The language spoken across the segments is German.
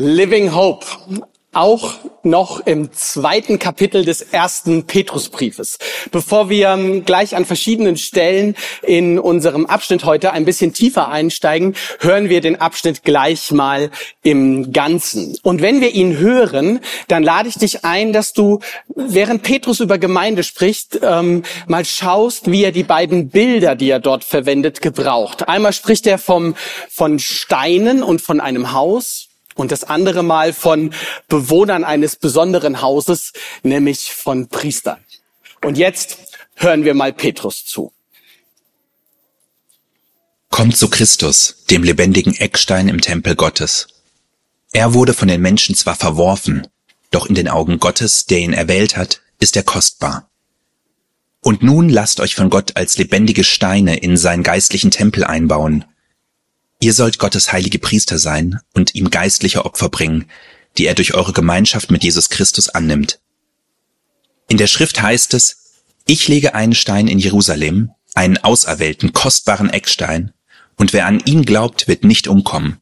Living Hope. Auch noch im zweiten Kapitel des ersten Petrusbriefes. Bevor wir ähm, gleich an verschiedenen Stellen in unserem Abschnitt heute ein bisschen tiefer einsteigen, hören wir den Abschnitt gleich mal im Ganzen. Und wenn wir ihn hören, dann lade ich dich ein, dass du, während Petrus über Gemeinde spricht, ähm, mal schaust, wie er die beiden Bilder, die er dort verwendet, gebraucht. Einmal spricht er vom, von Steinen und von einem Haus und das andere Mal von Bewohnern eines besonderen Hauses, nämlich von Priestern. Und jetzt hören wir mal Petrus zu. Kommt zu Christus, dem lebendigen Eckstein im Tempel Gottes. Er wurde von den Menschen zwar verworfen, doch in den Augen Gottes, der ihn erwählt hat, ist er kostbar. Und nun lasst euch von Gott als lebendige Steine in seinen geistlichen Tempel einbauen, Ihr sollt Gottes heilige Priester sein und ihm geistliche Opfer bringen, die er durch eure Gemeinschaft mit Jesus Christus annimmt. In der Schrift heißt es, ich lege einen Stein in Jerusalem, einen auserwählten, kostbaren Eckstein, und wer an ihn glaubt, wird nicht umkommen.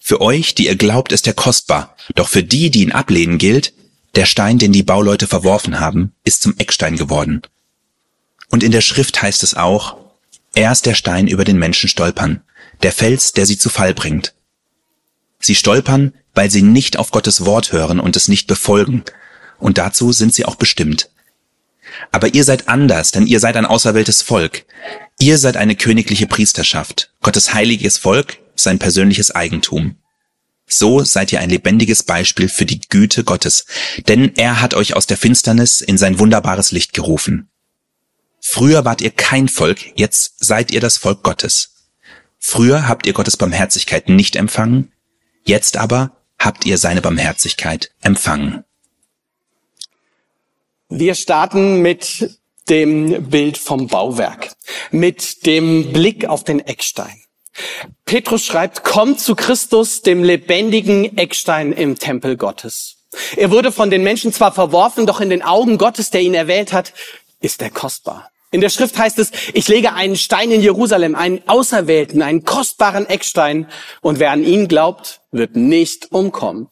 Für euch, die ihr glaubt, ist er kostbar, doch für die, die ihn ablehnen, gilt, der Stein, den die Bauleute verworfen haben, ist zum Eckstein geworden. Und in der Schrift heißt es auch, er ist der Stein über den Menschen stolpern, der Fels, der sie zu Fall bringt. Sie stolpern, weil sie nicht auf Gottes Wort hören und es nicht befolgen, und dazu sind sie auch bestimmt. Aber ihr seid anders, denn ihr seid ein auserwähltes Volk. Ihr seid eine königliche Priesterschaft, Gottes heiliges Volk, sein persönliches Eigentum. So seid ihr ein lebendiges Beispiel für die Güte Gottes, denn er hat euch aus der Finsternis in sein wunderbares Licht gerufen. Früher wart ihr kein Volk, jetzt seid ihr das Volk Gottes. Früher habt ihr Gottes Barmherzigkeit nicht empfangen, jetzt aber habt ihr seine Barmherzigkeit empfangen. Wir starten mit dem Bild vom Bauwerk, mit dem Blick auf den Eckstein. Petrus schreibt, kommt zu Christus, dem lebendigen Eckstein im Tempel Gottes. Er wurde von den Menschen zwar verworfen, doch in den Augen Gottes, der ihn erwählt hat, ist er kostbar. In der Schrift heißt es, ich lege einen Stein in Jerusalem, einen auserwählten, einen kostbaren Eckstein, und wer an ihn glaubt, wird nicht umkommen.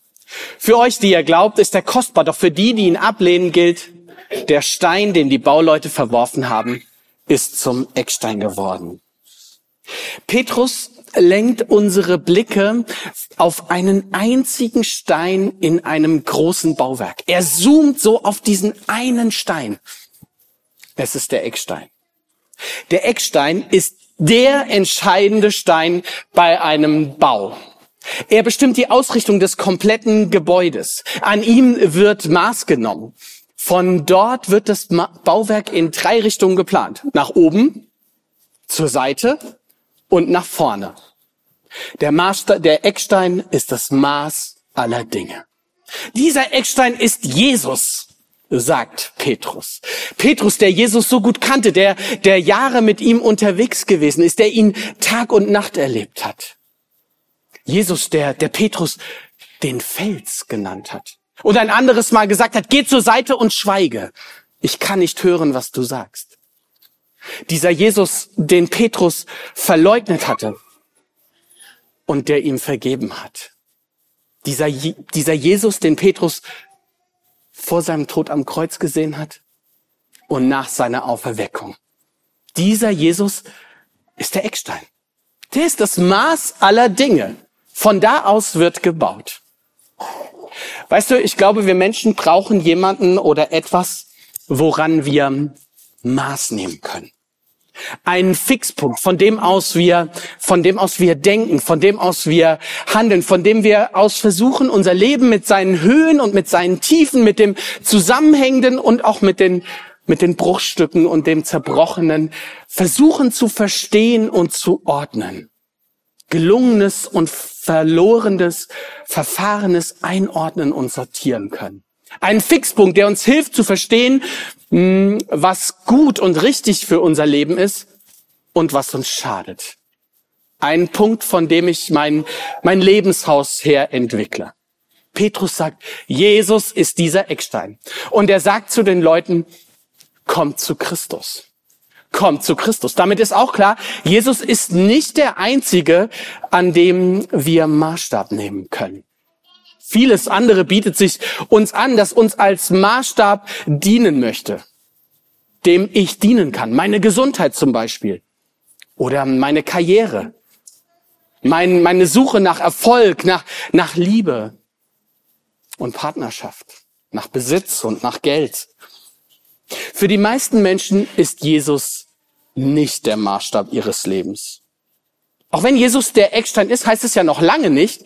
Für euch, die ihr glaubt, ist er kostbar, doch für die, die ihn ablehnen, gilt, der Stein, den die Bauleute verworfen haben, ist zum Eckstein geworden. Petrus lenkt unsere Blicke auf einen einzigen Stein in einem großen Bauwerk. Er zoomt so auf diesen einen Stein. Es ist der Eckstein. Der Eckstein ist der entscheidende Stein bei einem Bau. Er bestimmt die Ausrichtung des kompletten Gebäudes. An ihm wird Maß genommen. Von dort wird das Bauwerk in drei Richtungen geplant. Nach oben, zur Seite und nach vorne. Der, Maßstein, der Eckstein ist das Maß aller Dinge. Dieser Eckstein ist Jesus sagt Petrus. Petrus, der Jesus so gut kannte, der, der Jahre mit ihm unterwegs gewesen ist, der ihn Tag und Nacht erlebt hat. Jesus, der, der Petrus den Fels genannt hat. Und ein anderes Mal gesagt hat, geh zur Seite und schweige. Ich kann nicht hören, was du sagst. Dieser Jesus, den Petrus verleugnet hatte und der ihm vergeben hat. Dieser, dieser Jesus, den Petrus vor seinem Tod am Kreuz gesehen hat und nach seiner Auferweckung. Dieser Jesus ist der Eckstein. Der ist das Maß aller Dinge. Von da aus wird gebaut. Weißt du, ich glaube, wir Menschen brauchen jemanden oder etwas, woran wir Maß nehmen können einen Fixpunkt, von dem aus wir, von dem aus wir denken, von dem aus wir handeln, von dem wir aus versuchen, unser Leben mit seinen Höhen und mit seinen Tiefen, mit dem Zusammenhängenden und auch mit den, mit den Bruchstücken und dem Zerbrochenen versuchen zu verstehen und zu ordnen. Gelungenes und verlorenes, verfahrenes einordnen und sortieren können. Ein Fixpunkt, der uns hilft zu verstehen, was gut und richtig für unser Leben ist und was uns schadet. Ein Punkt, von dem ich mein, mein Lebenshaus her entwickle. Petrus sagt, Jesus ist dieser Eckstein. Und er sagt zu den Leuten, kommt zu Christus. Kommt zu Christus. Damit ist auch klar, Jesus ist nicht der Einzige, an dem wir Maßstab nehmen können. Vieles andere bietet sich uns an, das uns als Maßstab dienen möchte, dem ich dienen kann. Meine Gesundheit zum Beispiel oder meine Karriere, mein, meine Suche nach Erfolg, nach, nach Liebe und Partnerschaft, nach Besitz und nach Geld. Für die meisten Menschen ist Jesus nicht der Maßstab ihres Lebens. Auch wenn Jesus der Eckstein ist, heißt es ja noch lange nicht,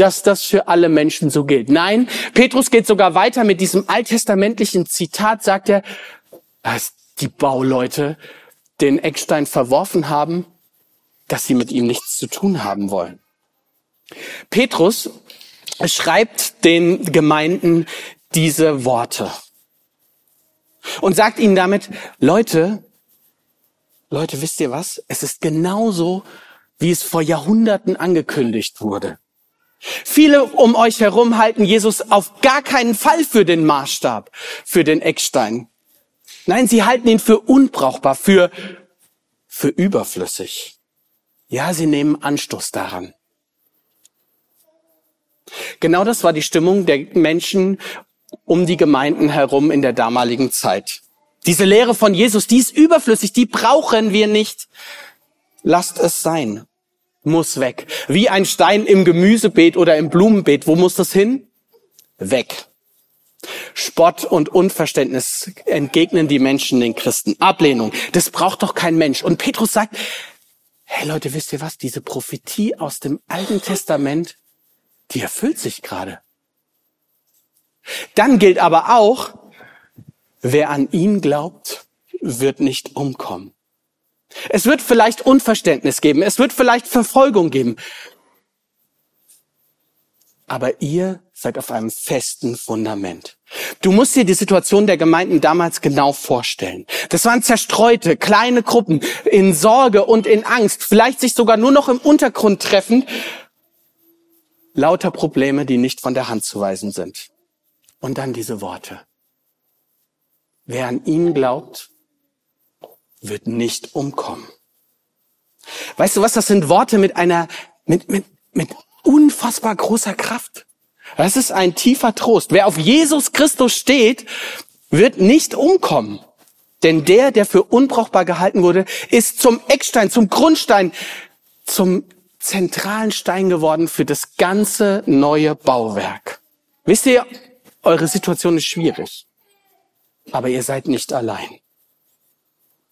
dass das für alle Menschen so gilt. Nein, Petrus geht sogar weiter mit diesem alttestamentlichen Zitat, sagt er, dass die Bauleute den Eckstein verworfen haben, dass sie mit ihm nichts zu tun haben wollen. Petrus schreibt den Gemeinden diese Worte und sagt ihnen damit, Leute, Leute, wisst ihr was? Es ist genauso, wie es vor Jahrhunderten angekündigt wurde. Viele um euch herum halten Jesus auf gar keinen Fall für den Maßstab, für den Eckstein. Nein, sie halten ihn für unbrauchbar, für, für überflüssig. Ja, sie nehmen Anstoß daran. Genau das war die Stimmung der Menschen um die Gemeinden herum in der damaligen Zeit. Diese Lehre von Jesus, die ist überflüssig, die brauchen wir nicht. Lasst es sein. Muss weg. Wie ein Stein im Gemüsebeet oder im Blumenbeet. Wo muss das hin? Weg. Spott und Unverständnis entgegnen die Menschen den Christen. Ablehnung. Das braucht doch kein Mensch. Und Petrus sagt, hey Leute, wisst ihr was? Diese Prophetie aus dem Alten Testament, die erfüllt sich gerade. Dann gilt aber auch, wer an ihn glaubt, wird nicht umkommen. Es wird vielleicht Unverständnis geben, es wird vielleicht Verfolgung geben. Aber ihr seid auf einem festen Fundament. Du musst dir die Situation der Gemeinden damals genau vorstellen. Das waren zerstreute, kleine Gruppen in Sorge und in Angst, vielleicht sich sogar nur noch im Untergrund treffen. Lauter Probleme, die nicht von der Hand zu weisen sind. Und dann diese Worte. Wer an ihn glaubt, wird nicht umkommen. Weißt du was? Das sind Worte mit einer, mit, mit, mit unfassbar großer Kraft. Das ist ein tiefer Trost. Wer auf Jesus Christus steht, wird nicht umkommen. Denn der, der für unbrauchbar gehalten wurde, ist zum Eckstein, zum Grundstein, zum zentralen Stein geworden für das ganze neue Bauwerk. Wisst ihr, eure Situation ist schwierig, aber ihr seid nicht allein.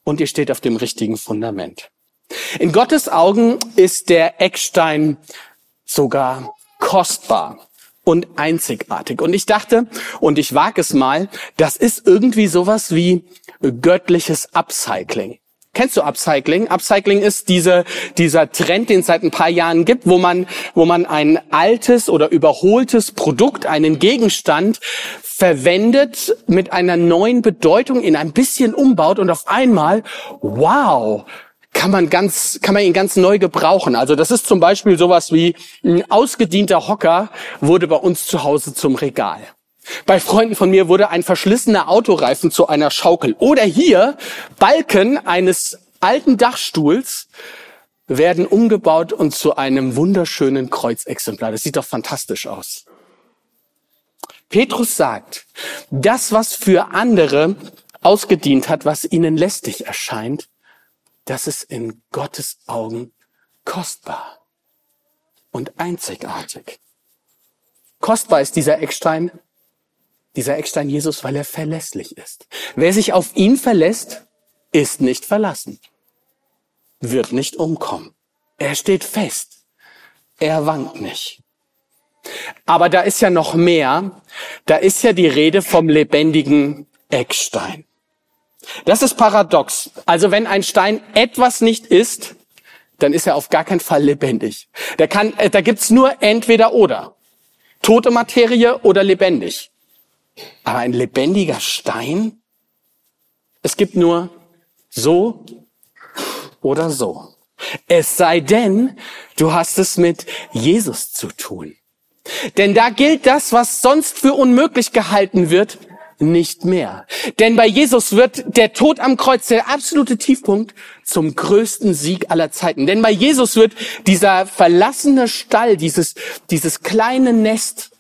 Und ihr steht auf dem richtigen Fundament. In Gottes Augen ist der Eckstein sogar kostbar und einzigartig. Und ich dachte, und ich wage es mal, das ist irgendwie sowas wie göttliches Upcycling. Kennst du Upcycling? Upcycling ist diese, dieser Trend, den es seit ein paar Jahren gibt, wo man, wo man ein altes oder überholtes Produkt, einen Gegenstand verwendet, mit einer neuen Bedeutung in ein bisschen umbaut und auf einmal, wow, kann man ganz, kann man ihn ganz neu gebrauchen. Also das ist zum Beispiel sowas wie ein ausgedienter Hocker wurde bei uns zu Hause zum Regal. Bei Freunden von mir wurde ein verschlissener Autoreifen zu einer Schaukel. Oder hier Balken eines alten Dachstuhls werden umgebaut und zu einem wunderschönen Kreuzexemplar. Das sieht doch fantastisch aus. Petrus sagt, das, was für andere ausgedient hat, was ihnen lästig erscheint, das ist in Gottes Augen kostbar und einzigartig. Kostbar ist dieser Eckstein, dieser Eckstein Jesus, weil er verlässlich ist. Wer sich auf ihn verlässt, ist nicht verlassen, wird nicht umkommen. Er steht fest. Er wankt nicht. Aber da ist ja noch mehr. Da ist ja die Rede vom lebendigen Eckstein. Das ist paradox. Also wenn ein Stein etwas nicht ist, dann ist er auf gar keinen Fall lebendig. Der kann, äh, da gibt's nur entweder oder. Tote Materie oder lebendig. Aber ein lebendiger Stein? Es gibt nur so oder so. Es sei denn, du hast es mit Jesus zu tun. Denn da gilt das, was sonst für unmöglich gehalten wird, nicht mehr. Denn bei Jesus wird der Tod am Kreuz, der absolute Tiefpunkt, zum größten Sieg aller Zeiten. Denn bei Jesus wird dieser verlassene Stall, dieses, dieses kleine Nest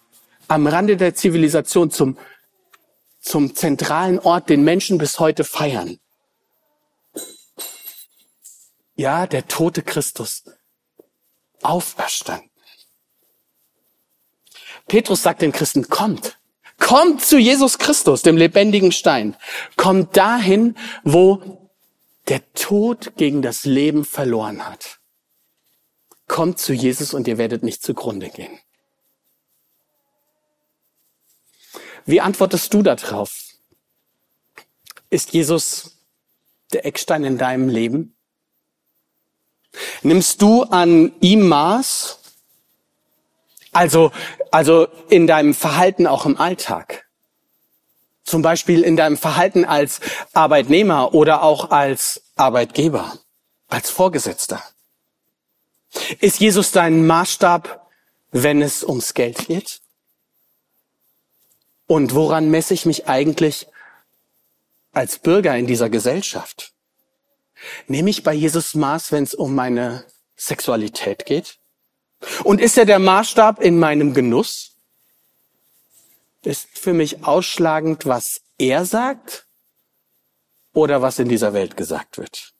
am Rande der Zivilisation zum, zum zentralen Ort, den Menschen bis heute feiern. Ja, der tote Christus, auferstanden. Petrus sagt den Christen, kommt, kommt zu Jesus Christus, dem lebendigen Stein. Kommt dahin, wo der Tod gegen das Leben verloren hat. Kommt zu Jesus und ihr werdet nicht zugrunde gehen. Wie antwortest du darauf? Ist Jesus der Eckstein in deinem Leben? Nimmst du an ihm Maß? Also, also in deinem Verhalten auch im Alltag. Zum Beispiel in deinem Verhalten als Arbeitnehmer oder auch als Arbeitgeber, als Vorgesetzter. Ist Jesus dein Maßstab, wenn es ums Geld geht? Und woran messe ich mich eigentlich als Bürger in dieser Gesellschaft? Nehme ich bei Jesus Maß, wenn es um meine Sexualität geht? Und ist er der Maßstab in meinem Genuss? Ist für mich ausschlagend, was er sagt oder was in dieser Welt gesagt wird?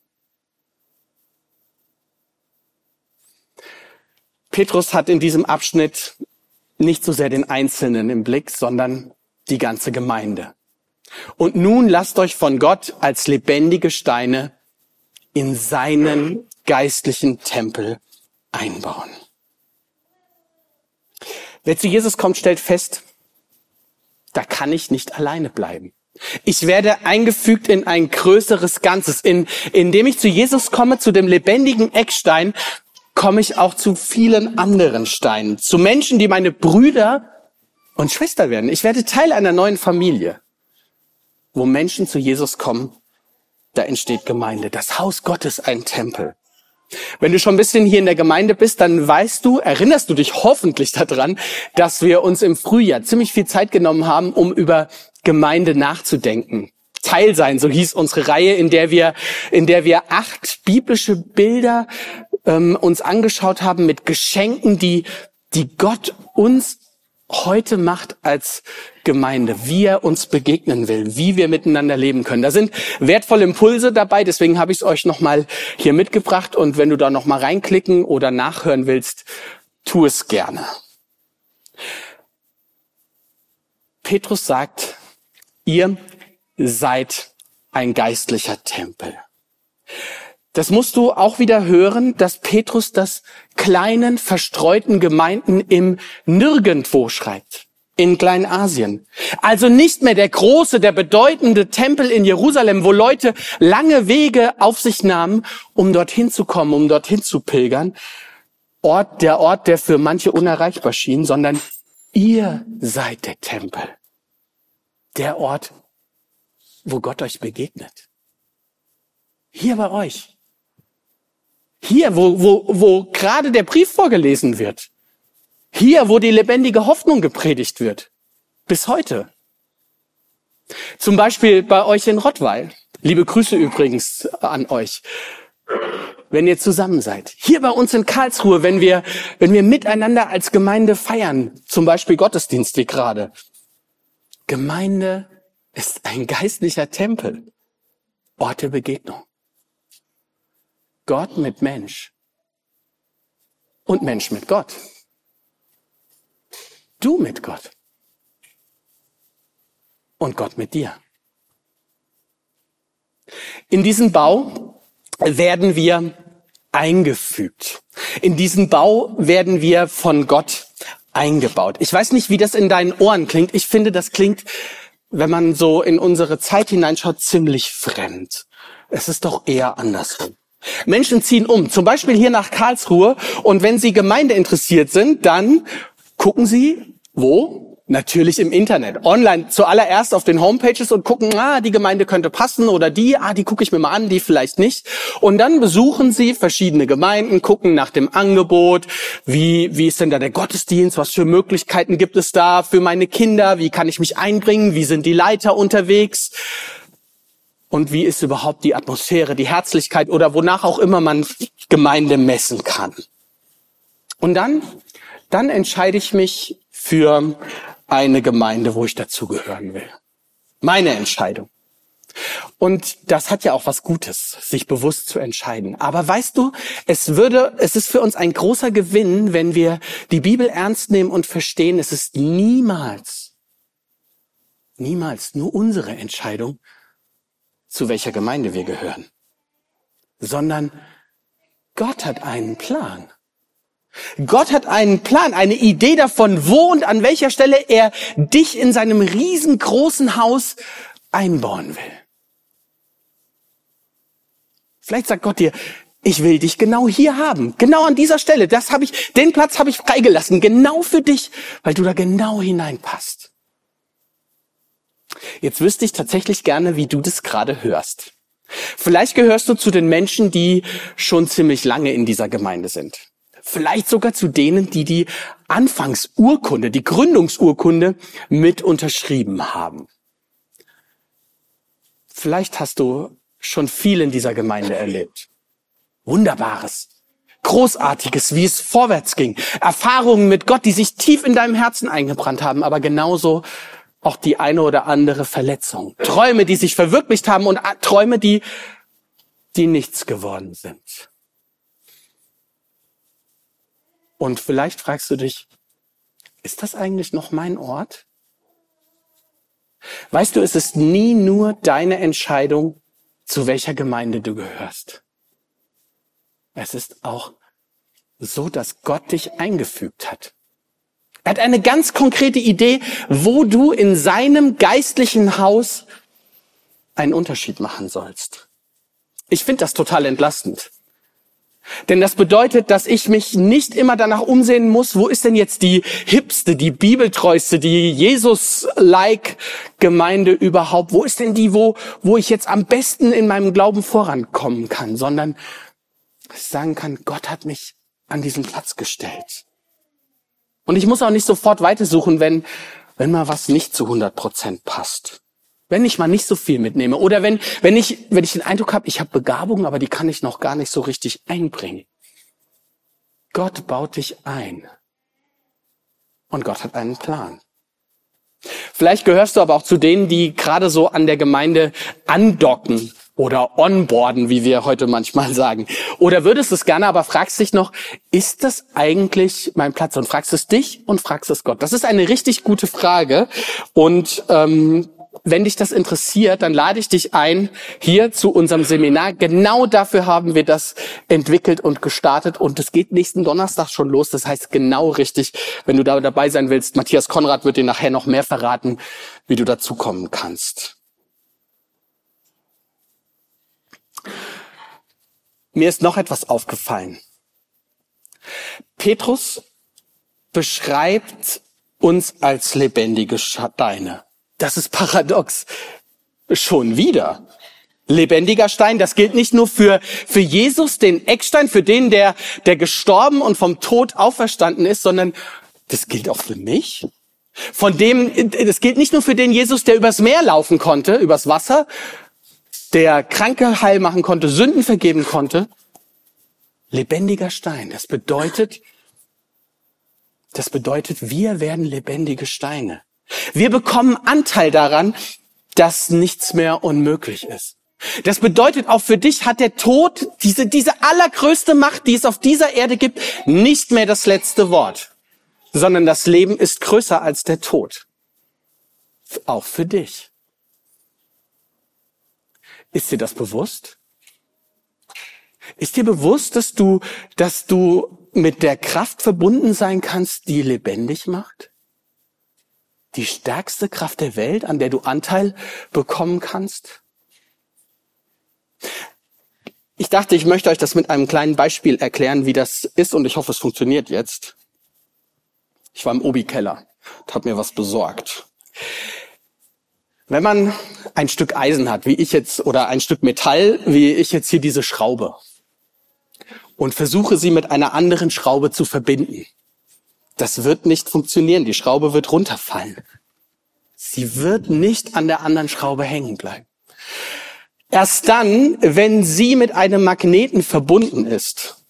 Petrus hat in diesem Abschnitt nicht so sehr den Einzelnen im Blick, sondern die ganze Gemeinde. Und nun lasst euch von Gott als lebendige Steine in seinen geistlichen Tempel einbauen. Wer zu Jesus kommt, stellt fest, da kann ich nicht alleine bleiben. Ich werde eingefügt in ein größeres Ganzes. In, indem ich zu Jesus komme, zu dem lebendigen Eckstein, komme ich auch zu vielen anderen Steinen. Zu Menschen, die meine Brüder und Schwester werden. Ich werde Teil einer neuen Familie, wo Menschen zu Jesus kommen. Da entsteht Gemeinde. Das Haus Gottes, ein Tempel. Wenn du schon ein bisschen hier in der Gemeinde bist, dann weißt du, erinnerst du dich hoffentlich daran, dass wir uns im Frühjahr ziemlich viel Zeit genommen haben, um über Gemeinde nachzudenken. Teil sein, so hieß unsere Reihe, in der wir, in der wir acht biblische Bilder ähm, uns angeschaut haben mit Geschenken, die, die Gott uns heute macht als Gemeinde, wie er uns begegnen will, wie wir miteinander leben können. Da sind wertvolle Impulse dabei, deswegen habe ich es euch nochmal hier mitgebracht und wenn du da nochmal reinklicken oder nachhören willst, tu es gerne. Petrus sagt, ihr seid ein geistlicher Tempel. Das musst du auch wieder hören, dass Petrus das kleinen, verstreuten Gemeinden im Nirgendwo schreibt. In Kleinasien. Also nicht mehr der große, der bedeutende Tempel in Jerusalem, wo Leute lange Wege auf sich nahmen, um dorthin zu kommen, um dorthin zu pilgern. Ort, der Ort, der für manche unerreichbar schien, sondern ihr seid der Tempel. Der Ort, wo Gott euch begegnet. Hier bei euch. Hier, wo, wo, wo gerade der Brief vorgelesen wird. Hier, wo die lebendige Hoffnung gepredigt wird. Bis heute. Zum Beispiel bei euch in Rottweil. Liebe Grüße übrigens an euch. Wenn ihr zusammen seid. Hier bei uns in Karlsruhe, wenn wir, wenn wir miteinander als Gemeinde feiern. Zum Beispiel Gottesdienst wie gerade. Gemeinde ist ein geistlicher Tempel. Ort der Begegnung. Gott mit Mensch und Mensch mit Gott. Du mit Gott und Gott mit dir. In diesen Bau werden wir eingefügt. In diesen Bau werden wir von Gott eingebaut. Ich weiß nicht, wie das in deinen Ohren klingt. Ich finde, das klingt, wenn man so in unsere Zeit hineinschaut, ziemlich fremd. Es ist doch eher andersrum. Menschen ziehen um, zum Beispiel hier nach Karlsruhe. Und wenn Sie Gemeinde interessiert sind, dann gucken Sie, wo? Natürlich im Internet, online, zuallererst auf den Homepages und gucken, ah, die Gemeinde könnte passen oder die, ah, die gucke ich mir mal an, die vielleicht nicht. Und dann besuchen Sie verschiedene Gemeinden, gucken nach dem Angebot, wie, wie ist denn da der Gottesdienst, was für Möglichkeiten gibt es da für meine Kinder, wie kann ich mich einbringen, wie sind die Leiter unterwegs und wie ist überhaupt die Atmosphäre, die Herzlichkeit oder wonach auch immer man Gemeinde messen kann. Und dann, dann entscheide ich mich für eine Gemeinde, wo ich dazugehören will. Meine Entscheidung. Und das hat ja auch was Gutes, sich bewusst zu entscheiden. Aber weißt du, es würde, es ist für uns ein großer Gewinn, wenn wir die Bibel ernst nehmen und verstehen, es ist niemals, niemals nur unsere Entscheidung, zu welcher Gemeinde wir gehören, sondern Gott hat einen Plan. Gott hat einen Plan, eine Idee davon, wo und an welcher Stelle er dich in seinem riesengroßen Haus einbauen will. Vielleicht sagt Gott dir, ich will dich genau hier haben, genau an dieser Stelle. Das habe ich, den Platz habe ich freigelassen, genau für dich, weil du da genau hineinpasst. Jetzt wüsste ich tatsächlich gerne, wie du das gerade hörst. Vielleicht gehörst du zu den Menschen, die schon ziemlich lange in dieser Gemeinde sind. Vielleicht sogar zu denen, die die Anfangsurkunde, die Gründungsurkunde mit unterschrieben haben. Vielleicht hast du schon viel in dieser Gemeinde erlebt. Wunderbares, Großartiges, wie es vorwärts ging. Erfahrungen mit Gott, die sich tief in deinem Herzen eingebrannt haben, aber genauso auch die eine oder andere Verletzung. Träume, die sich verwirklicht haben und Träume, die, die nichts geworden sind. Und vielleicht fragst du dich, ist das eigentlich noch mein Ort? Weißt du, es ist nie nur deine Entscheidung, zu welcher Gemeinde du gehörst. Es ist auch so, dass Gott dich eingefügt hat. Er hat eine ganz konkrete Idee, wo du in seinem geistlichen Haus einen Unterschied machen sollst. Ich finde das total entlastend. Denn das bedeutet, dass ich mich nicht immer danach umsehen muss, wo ist denn jetzt die hipste, die bibeltreueste, die Jesus-like Gemeinde überhaupt? Wo ist denn die, wo, wo ich jetzt am besten in meinem Glauben vorankommen kann? Sondern ich sagen kann, Gott hat mich an diesen Platz gestellt. Und ich muss auch nicht sofort weitersuchen, wenn, wenn mal was nicht zu 100 Prozent passt. Wenn ich mal nicht so viel mitnehme oder wenn, wenn ich, wenn ich den Eindruck habe, ich habe Begabung, aber die kann ich noch gar nicht so richtig einbringen. Gott baut dich ein. Und Gott hat einen Plan. Vielleicht gehörst du aber auch zu denen, die gerade so an der Gemeinde andocken oder onboarden, wie wir heute manchmal sagen. Oder würdest du es gerne, aber fragst dich noch, ist das eigentlich mein Platz? Und fragst es dich und fragst es Gott. Das ist eine richtig gute Frage. Und ähm, wenn dich das interessiert, dann lade ich dich ein hier zu unserem Seminar. Genau dafür haben wir das entwickelt und gestartet und es geht nächsten Donnerstag schon los. Das heißt genau richtig, wenn du da dabei sein willst. Matthias Konrad wird dir nachher noch mehr verraten, wie du dazu kommen kannst. Mir ist noch etwas aufgefallen. Petrus beschreibt uns als lebendige Steine. Das ist paradox. Schon wieder. Lebendiger Stein, das gilt nicht nur für, für Jesus, den Eckstein, für den, der, der gestorben und vom Tod auferstanden ist, sondern das gilt auch für mich. Von dem, das gilt nicht nur für den Jesus, der übers Meer laufen konnte, übers Wasser, der Kranke heil machen konnte, Sünden vergeben konnte. Lebendiger Stein, das bedeutet, das bedeutet, wir werden lebendige Steine. Wir bekommen Anteil daran, dass nichts mehr unmöglich ist. Das bedeutet, auch für dich hat der Tod, diese, diese allergrößte Macht, die es auf dieser Erde gibt, nicht mehr das letzte Wort, sondern das Leben ist größer als der Tod. Auch für dich. Ist dir das bewusst? Ist dir bewusst, dass du, dass du mit der Kraft verbunden sein kannst, die lebendig macht? die stärkste Kraft der Welt, an der du Anteil bekommen kannst? Ich dachte, ich möchte euch das mit einem kleinen Beispiel erklären, wie das ist und ich hoffe, es funktioniert jetzt. Ich war im Obi-Keller und habe mir was besorgt. Wenn man ein Stück Eisen hat, wie ich jetzt, oder ein Stück Metall, wie ich jetzt hier diese Schraube, und versuche sie mit einer anderen Schraube zu verbinden, das wird nicht funktionieren. Die Schraube wird runterfallen. Sie wird nicht an der anderen Schraube hängen bleiben. Erst dann, wenn sie mit einem Magneten verbunden ist,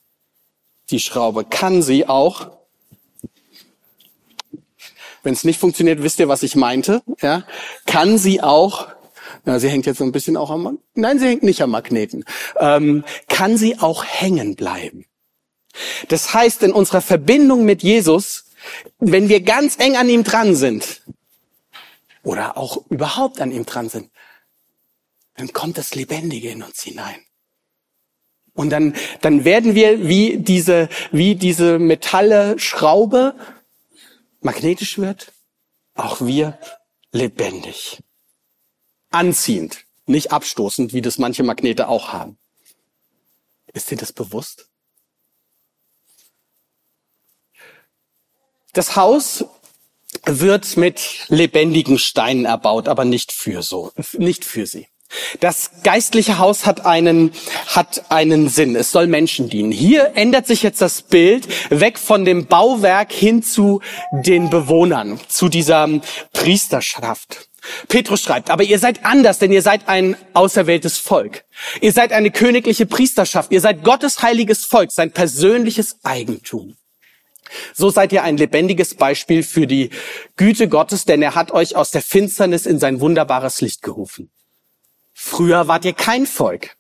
die Schraube, kann sie auch, Wenn es nicht funktioniert, wisst ihr, was ich meinte. Ja, kann sie auch. Na, sie hängt jetzt so ein bisschen auch am. Nein, sie hängt nicht am Magneten. Ähm, kann sie auch hängen bleiben. Das heißt, in unserer Verbindung mit Jesus, wenn wir ganz eng an ihm dran sind oder auch überhaupt an ihm dran sind, dann kommt das Lebendige in uns hinein. Und dann, dann werden wir wie diese, wie diese Metalle Schraube magnetisch wird, auch wir lebendig. Anziehend, nicht abstoßend, wie das manche Magnete auch haben. Ist dir das bewusst? Das Haus wird mit lebendigen Steinen erbaut, aber nicht für so, nicht für sie. Das geistliche Haus hat einen, hat einen Sinn. Es soll Menschen dienen. Hier ändert sich jetzt das Bild weg von dem Bauwerk hin zu den Bewohnern, zu dieser Priesterschaft. Petrus schreibt, aber ihr seid anders, denn ihr seid ein auserwähltes Volk. Ihr seid eine königliche Priesterschaft. Ihr seid Gottes heiliges Volk, sein persönliches Eigentum. So seid ihr ein lebendiges Beispiel für die Güte Gottes, denn er hat euch aus der Finsternis in sein wunderbares Licht gerufen. Früher wart ihr kein Volk.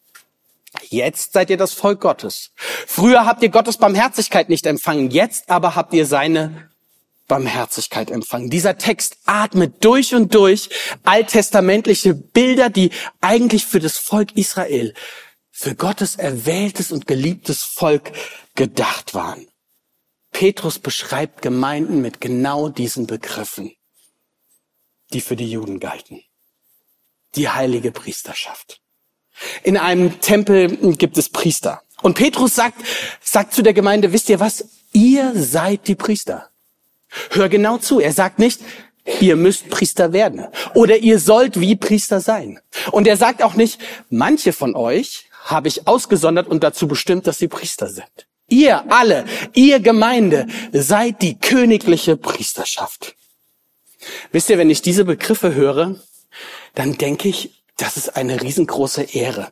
Jetzt seid ihr das Volk Gottes. Früher habt ihr Gottes Barmherzigkeit nicht empfangen. Jetzt aber habt ihr seine Barmherzigkeit empfangen. Dieser Text atmet durch und durch alttestamentliche Bilder, die eigentlich für das Volk Israel, für Gottes erwähltes und geliebtes Volk gedacht waren. Petrus beschreibt Gemeinden mit genau diesen Begriffen, die für die Juden galten die heilige Priesterschaft. In einem Tempel gibt es Priester. Und Petrus sagt, sagt zu der Gemeinde, wisst ihr was? Ihr seid die Priester. Hör genau zu. Er sagt nicht, ihr müsst Priester werden oder ihr sollt wie Priester sein. Und er sagt auch nicht, manche von euch habe ich ausgesondert und dazu bestimmt, dass sie Priester sind. Ihr alle, ihr Gemeinde, seid die königliche Priesterschaft. Wisst ihr, wenn ich diese Begriffe höre, dann denke ich, das ist eine riesengroße Ehre.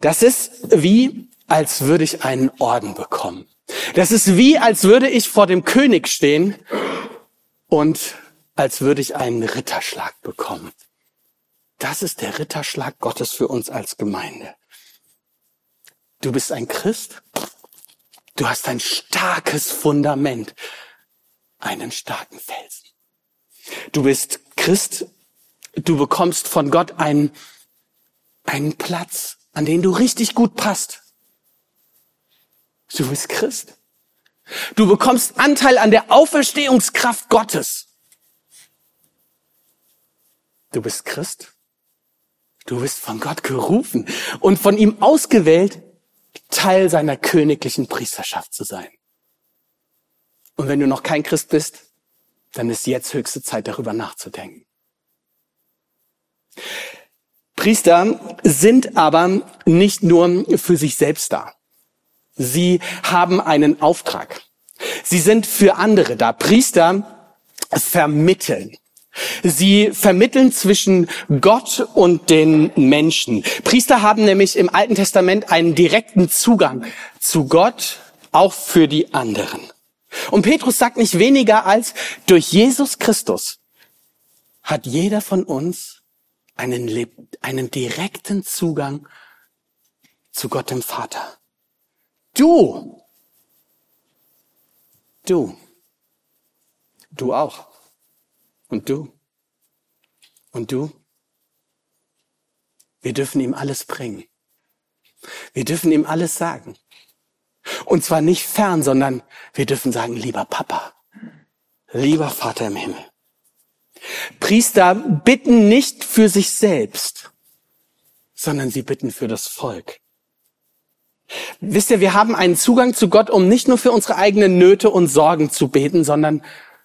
Das ist wie, als würde ich einen Orden bekommen. Das ist wie, als würde ich vor dem König stehen und als würde ich einen Ritterschlag bekommen. Das ist der Ritterschlag Gottes für uns als Gemeinde. Du bist ein Christ. Du hast ein starkes Fundament, einen starken Felsen. Du bist Christ Du bekommst von Gott einen, einen Platz, an den du richtig gut passt. Du bist Christ. Du bekommst Anteil an der Auferstehungskraft Gottes. Du bist Christ. Du bist von Gott gerufen und von ihm ausgewählt, Teil seiner königlichen Priesterschaft zu sein. Und wenn du noch kein Christ bist, dann ist jetzt höchste Zeit, darüber nachzudenken. Priester sind aber nicht nur für sich selbst da. Sie haben einen Auftrag. Sie sind für andere da. Priester vermitteln. Sie vermitteln zwischen Gott und den Menschen. Priester haben nämlich im Alten Testament einen direkten Zugang zu Gott, auch für die anderen. Und Petrus sagt nicht weniger als, durch Jesus Christus hat jeder von uns einen, einen direkten Zugang zu Gott dem Vater. Du, du, du auch. Und du. Und du. Wir dürfen ihm alles bringen. Wir dürfen ihm alles sagen. Und zwar nicht fern, sondern wir dürfen sagen, lieber Papa, lieber Vater im Himmel. Priester bitten nicht für sich selbst, sondern sie bitten für das Volk. Wisst ihr, wir haben einen Zugang zu Gott, um nicht nur für unsere eigenen Nöte und Sorgen zu beten, sondern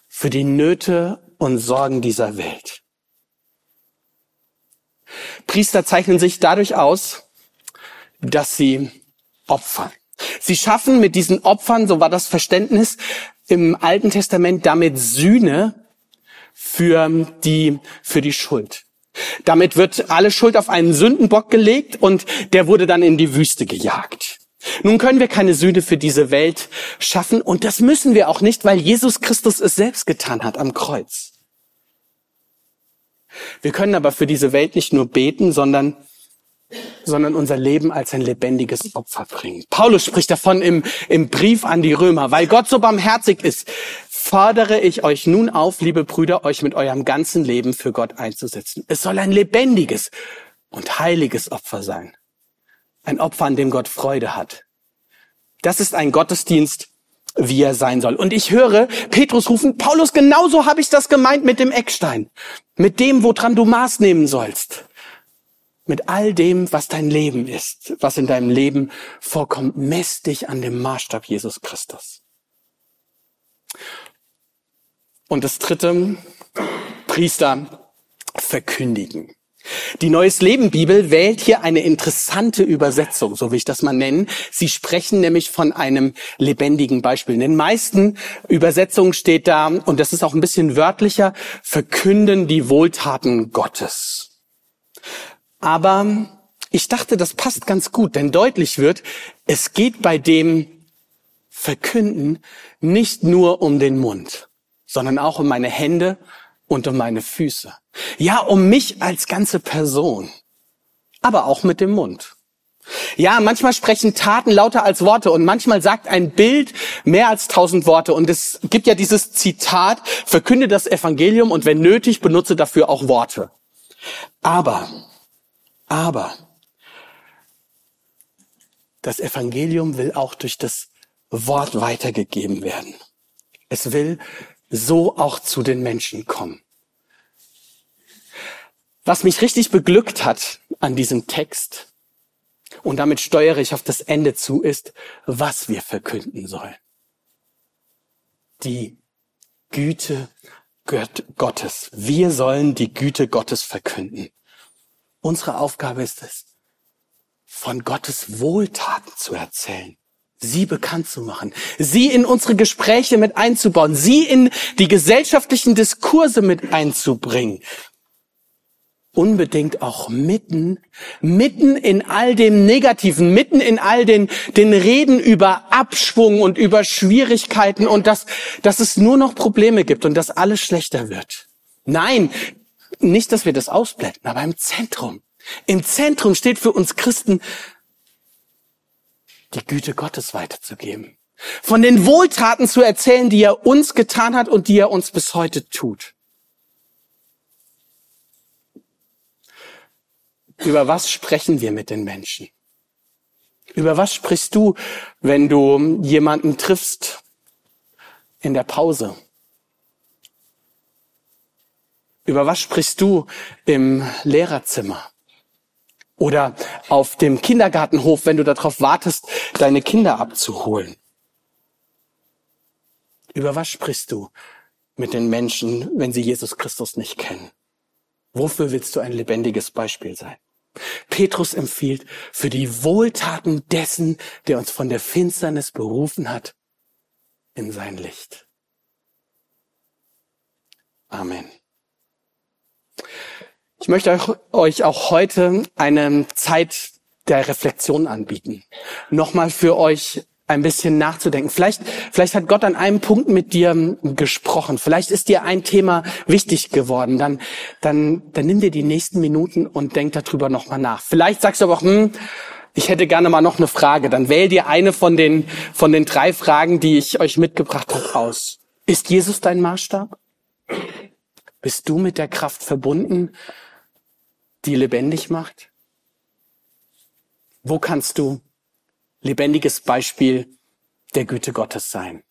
für die Nöte und Sorgen dieser Welt. Priester zeichnen sich dadurch aus, dass sie opfern. Sie schaffen mit diesen Opfern, so war das Verständnis im Alten Testament, damit Sühne für die, für die Schuld. Damit wird alle Schuld auf einen Sündenbock gelegt und der wurde dann in die Wüste gejagt. Nun können wir keine Sühne für diese Welt schaffen und das müssen wir auch nicht, weil Jesus Christus es selbst getan hat am Kreuz. Wir können aber für diese Welt nicht nur beten, sondern sondern unser Leben als ein lebendiges Opfer bringen. Paulus spricht davon im, im Brief an die Römer, weil Gott so barmherzig ist, fordere ich euch nun auf, liebe Brüder, euch mit eurem ganzen Leben für Gott einzusetzen. Es soll ein lebendiges und heiliges Opfer sein. Ein Opfer, an dem Gott Freude hat. Das ist ein Gottesdienst, wie er sein soll. Und ich höre Petrus rufen, Paulus, genauso habe ich das gemeint mit dem Eckstein. Mit dem, woran du Maß nehmen sollst. Mit all dem, was dein Leben ist, was in deinem Leben vorkommt, mess dich an dem Maßstab Jesus Christus. Und das dritte, Priester verkündigen. Die Neues Leben Bibel wählt hier eine interessante Übersetzung, so will ich das mal nennen. Sie sprechen nämlich von einem lebendigen Beispiel. In den meisten Übersetzungen steht da, und das ist auch ein bisschen wörtlicher, verkünden die Wohltaten Gottes. Aber ich dachte, das passt ganz gut, denn deutlich wird, es geht bei dem Verkünden nicht nur um den Mund, sondern auch um meine Hände und um meine Füße. Ja, um mich als ganze Person, aber auch mit dem Mund. Ja, manchmal sprechen Taten lauter als Worte und manchmal sagt ein Bild mehr als tausend Worte. Und es gibt ja dieses Zitat, verkünde das Evangelium und wenn nötig, benutze dafür auch Worte. Aber, aber, das Evangelium will auch durch das Wort weitergegeben werden. Es will so auch zu den Menschen kommen. Was mich richtig beglückt hat an diesem Text, und damit steuere ich auf das Ende zu, ist, was wir verkünden sollen. Die Güte Gottes. Wir sollen die Güte Gottes verkünden. Unsere Aufgabe ist es, von Gottes Wohltaten zu erzählen sie bekannt zu machen, sie in unsere Gespräche mit einzubauen, sie in die gesellschaftlichen Diskurse mit einzubringen. Unbedingt auch mitten, mitten in all dem Negativen, mitten in all den, den Reden über Abschwung und über Schwierigkeiten und dass, dass es nur noch Probleme gibt und dass alles schlechter wird. Nein, nicht, dass wir das ausblenden, aber im Zentrum. Im Zentrum steht für uns Christen die Güte Gottes weiterzugeben. Von den Wohltaten zu erzählen, die er uns getan hat und die er uns bis heute tut. Über was sprechen wir mit den Menschen? Über was sprichst du, wenn du jemanden triffst in der Pause? Über was sprichst du im Lehrerzimmer? Oder auf dem Kindergartenhof, wenn du darauf wartest, deine Kinder abzuholen. Über was sprichst du mit den Menschen, wenn sie Jesus Christus nicht kennen? Wofür willst du ein lebendiges Beispiel sein? Petrus empfiehlt für die Wohltaten dessen, der uns von der Finsternis berufen hat, in sein Licht. Amen. Ich möchte euch auch heute eine Zeit der Reflexion anbieten. Nochmal für euch ein bisschen nachzudenken. Vielleicht, vielleicht hat Gott an einem Punkt mit dir gesprochen. Vielleicht ist dir ein Thema wichtig geworden. Dann, dann, dann nimm dir die nächsten Minuten und denk darüber nochmal nach. Vielleicht sagst du aber auch, hm, ich hätte gerne mal noch eine Frage. Dann wähl dir eine von den, von den drei Fragen, die ich euch mitgebracht habe, aus. Ist Jesus dein Maßstab? Bist du mit der Kraft verbunden, die lebendig macht? Wo kannst du lebendiges Beispiel der Güte Gottes sein?